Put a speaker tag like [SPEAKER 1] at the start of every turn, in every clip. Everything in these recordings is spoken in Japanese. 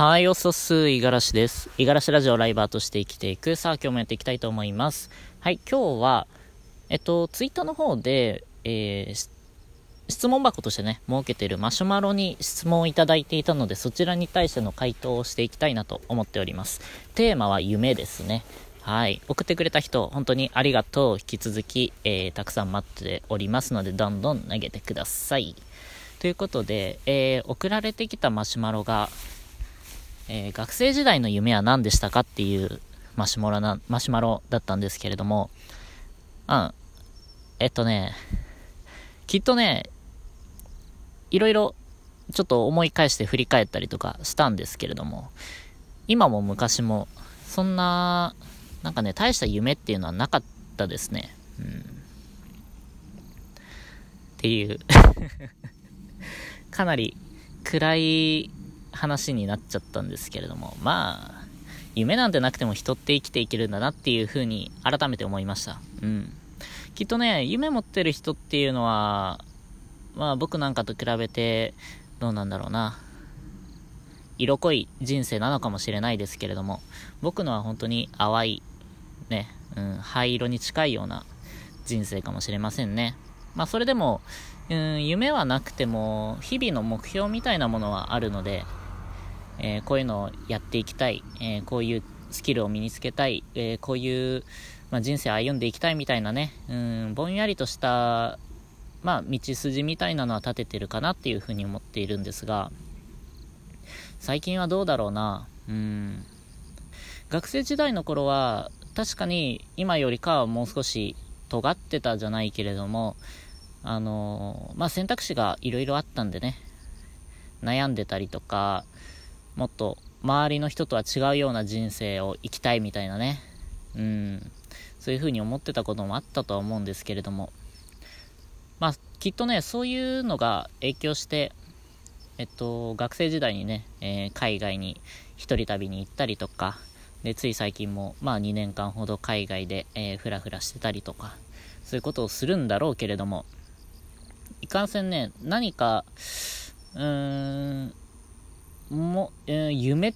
[SPEAKER 1] はい、おそす、いがらしです。いがらしラジオライバーとして生きていく。さあ、今日もやっていきたいと思います。はい、今日は、えっと、ツイッターの方で、えー、質問箱としてね、設けているマシュマロに質問をいただいていたので、そちらに対しての回答をしていきたいなと思っております。テーマは夢ですね。はい。送ってくれた人、本当にありがとう。引き続き、えー、たくさん待っておりますので、どんどん投げてください。ということで、えー、送られてきたマシュマロが、えー、学生時代の夢は何でしたかっていうマシュマロな、マシュマロだったんですけれども、うん。えっとね、きっとね、いろいろちょっと思い返して振り返ったりとかしたんですけれども、今も昔も、そんな、なんかね、大した夢っていうのはなかったですね。うん。っていう かなり暗い話になっちゃったんですけれども、まあ、夢なんてなくても人って生きていけるんだなっていう風に改めて思いました。うん。きっとね、夢持ってる人っていうのは、まあ僕なんかと比べて、どうなんだろうな。色濃い人生なのかもしれないですけれども、僕のは本当に淡い、ね、うん、灰色に近いような人生かもしれませんね。まあそれでも、うん、夢はなくても、日々の目標みたいなものはあるので、えー、こういうのをやっていきたい、えー、こういうスキルを身につけたい、えー、こういう、まあ、人生を歩んでいきたいみたいなね、うん、ぼんやりとした、まあ、道筋みたいなのは立ててるかなっていうふうに思っているんですが、最近はどうだろうな、うん、学生時代の頃は、確かに今よりかはもう少し尖ってたじゃないけれども、あのまあ、選択肢がいろいろあったんでね、悩んでたりとか、もっと周りの人とは違うような人生を生きたいみたいなね、うん、そういうふうに思ってたこともあったとは思うんですけれども、まあ、きっとね、そういうのが影響して、えっと、学生時代にね、えー、海外に一人旅に行ったりとか、で、つい最近も、まあ2年間ほど海外で、えー、ふらふらしてたりとか、そういうことをするんだろうけれども、いかんせんね、何か、うーん、も、えー、夢、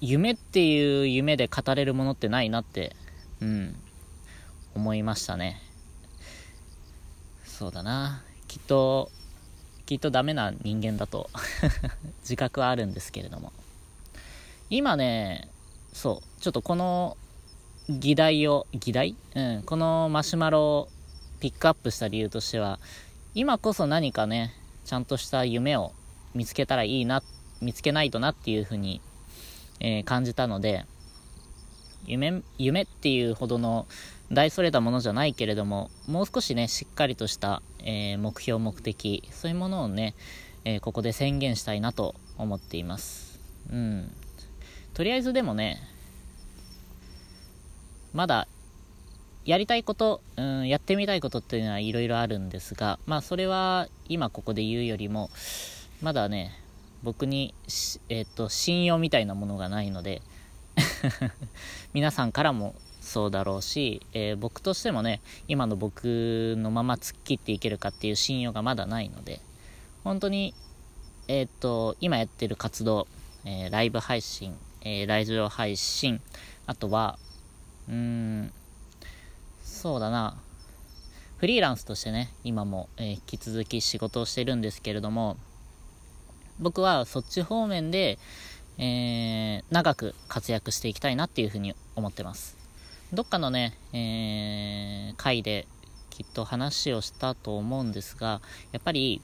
[SPEAKER 1] 夢っていう夢で語れるものってないなって、うん、思いましたね。そうだな。きっと、きっとダメな人間だと 自覚はあるんですけれども。今ね、そう、ちょっとこの議題を、議題？うん、このマシュマロをピックアップした理由としては、今こそ何かね、ちゃんとした夢を見つけたらいいなって見つけないとなっていうふうに、えー、感じたので、夢、夢っていうほどの大それたものじゃないけれども、もう少しね、しっかりとした、えー、目標、目的、そういうものをね、えー、ここで宣言したいなと思っています。うん。とりあえずでもね、まだ、やりたいこと、うん、やってみたいことっていうのはいろいろあるんですが、まあそれは今ここで言うよりも、まだね、僕に、えっ、と、信用みたいなものがないので 皆さんからもそうだろうし、えー、僕としてもね、今の僕のまま突っ切っていけるかっていう信用がまだないので、本当に、えっ、と、今やってる活動、えー、ライブ配信、え、ラジオ配信、あとは、うーん、そうだな、フリーランスとしてね、今も、え引き続き仕事をしてるんですけれども、僕はそっち方面で、えー、長く活躍していきたいなっていうふうに思ってます。どっかのね、えー、回できっと話をしたと思うんですが、やっぱり、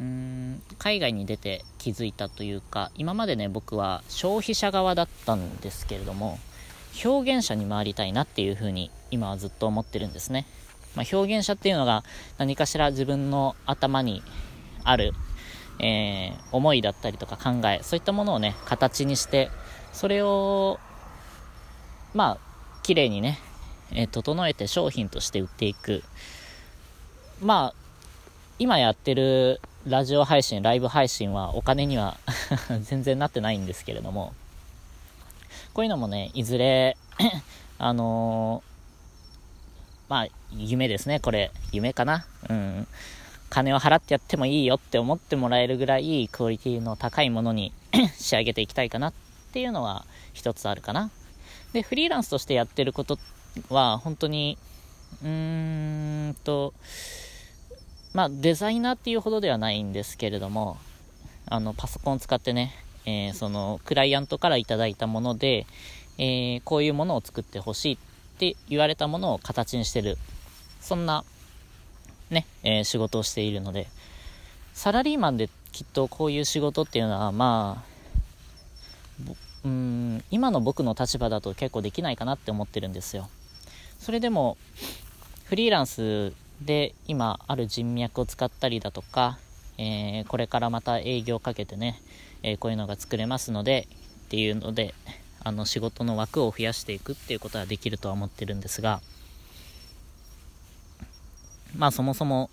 [SPEAKER 1] うん海外に出て気づいたというか、今までね、僕は消費者側だったんですけれども、表現者に回りたいなっていうふうに今はずっと思ってるんですね。まあ、表現者っていうのが何かしら自分の頭にあるえー、思いだったりとか考え、そういったものをね、形にして、それを、まあ、綺麗にね、えー、整えて商品として売っていく。まあ、今やってるラジオ配信、ライブ配信はお金には 全然なってないんですけれども、こういうのもね、いずれ あのー、まあ、夢ですね、これ。夢かなうん。金を払ってやってもいいよって思ってもらえるぐらいクオリティの高いものに 仕上げていきたいかなっていうのは一つあるかな。で、フリーランスとしてやってることは、本当に、うーんと、まあ、デザイナーっていうほどではないんですけれども、あの、パソコンを使ってね、えー、その、クライアントからいただいたもので、えー、こういうものを作ってほしいって言われたものを形にしてる。そんな、ね、えー、仕事をしているので、サラリーマンできっとこういう仕事っていうのは、まあ、うん今の僕の立場だと結構できないかなって思ってるんですよ。それでもフリーランスで今ある人脈を使ったりだとか、えー、これからまた営業をかけてね、えー、こういうのが作れますのでっていうのであの仕事の枠を増やしていくっていうことはできるとは思ってるんですがまあそもそも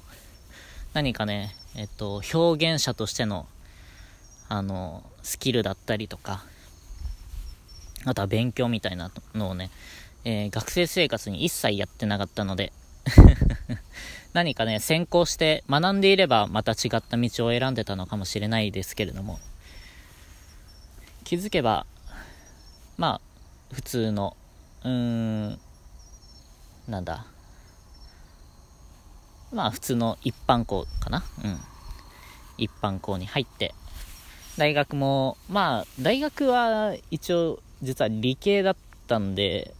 [SPEAKER 1] 何かねえっと表現者としてのあのスキルだったりとかあとは勉強みたいなのをね、えー、学生生活に一切やってなかったので 何かね、先行して学んでいればまた違った道を選んでたのかもしれないですけれども、気づけば、まあ、普通の、うーん、なんだ、まあ普通の一般校かな。うん。一般校に入って、大学も、まあ、大学は一応実は理系だったんで、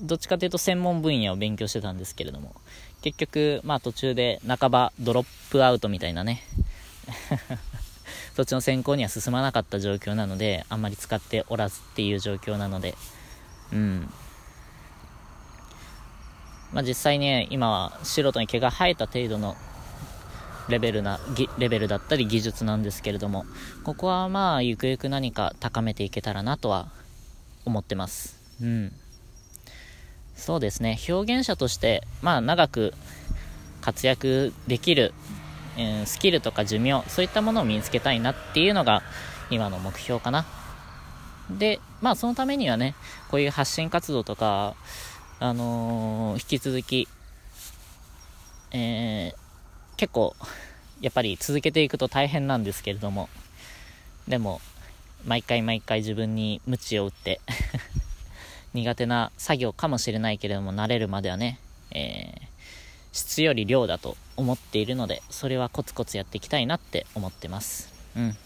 [SPEAKER 1] どっちかというと専門分野を勉強してたんですけれども、結局、まあ途中で半ばドロップアウトみたいなね、そっちの専攻には進まなかった状況なので、あんまり使っておらずっていう状況なので、うん。まあ実際ね、今は素人に毛が生えた程度のレベルな、レベルだったり技術なんですけれども、ここはまあゆくゆく何か高めていけたらなとは思ってます。うん。そうですね、表現者として、まあ、長く活躍できる、えー、スキルとか寿命、そういったものを身につけたいなっていうのが、今の目標かな。で、まあ、そのためにはね、こういう発信活動とか、あのー、引き続き、えー、結構、やっぱり続けていくと大変なんですけれども、でも、毎回毎回自分に鞭を打って 苦手な作業かもしれないけれども、慣れるまではね、えー、質より量だと思っているので、それはコツコツやっていきたいなって思ってます。うん。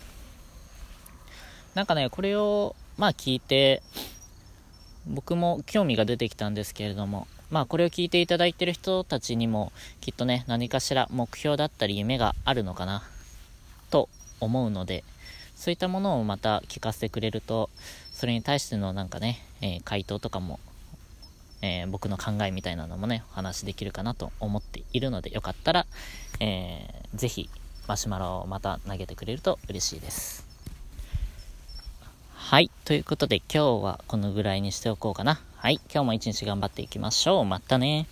[SPEAKER 1] なんかね、これを、まあ聞いて、僕も興味が出てきたんですけれども、まあこれを聞いていただいている人たちにも、きっとね、何かしら目標だったり夢があるのかな、と思うので、そういったものをまた聞かせてくれると、それに対してのなんかね、えー、回答とかも、えー、僕の考えみたいなのもね、お話できるかなと思っているので、よかったら、えー、ぜひ、マシュマロをまた投げてくれると嬉しいです。はい。ということで今日はこのぐらいにしておこうかな。はい。今日も一日頑張っていきましょう。またね。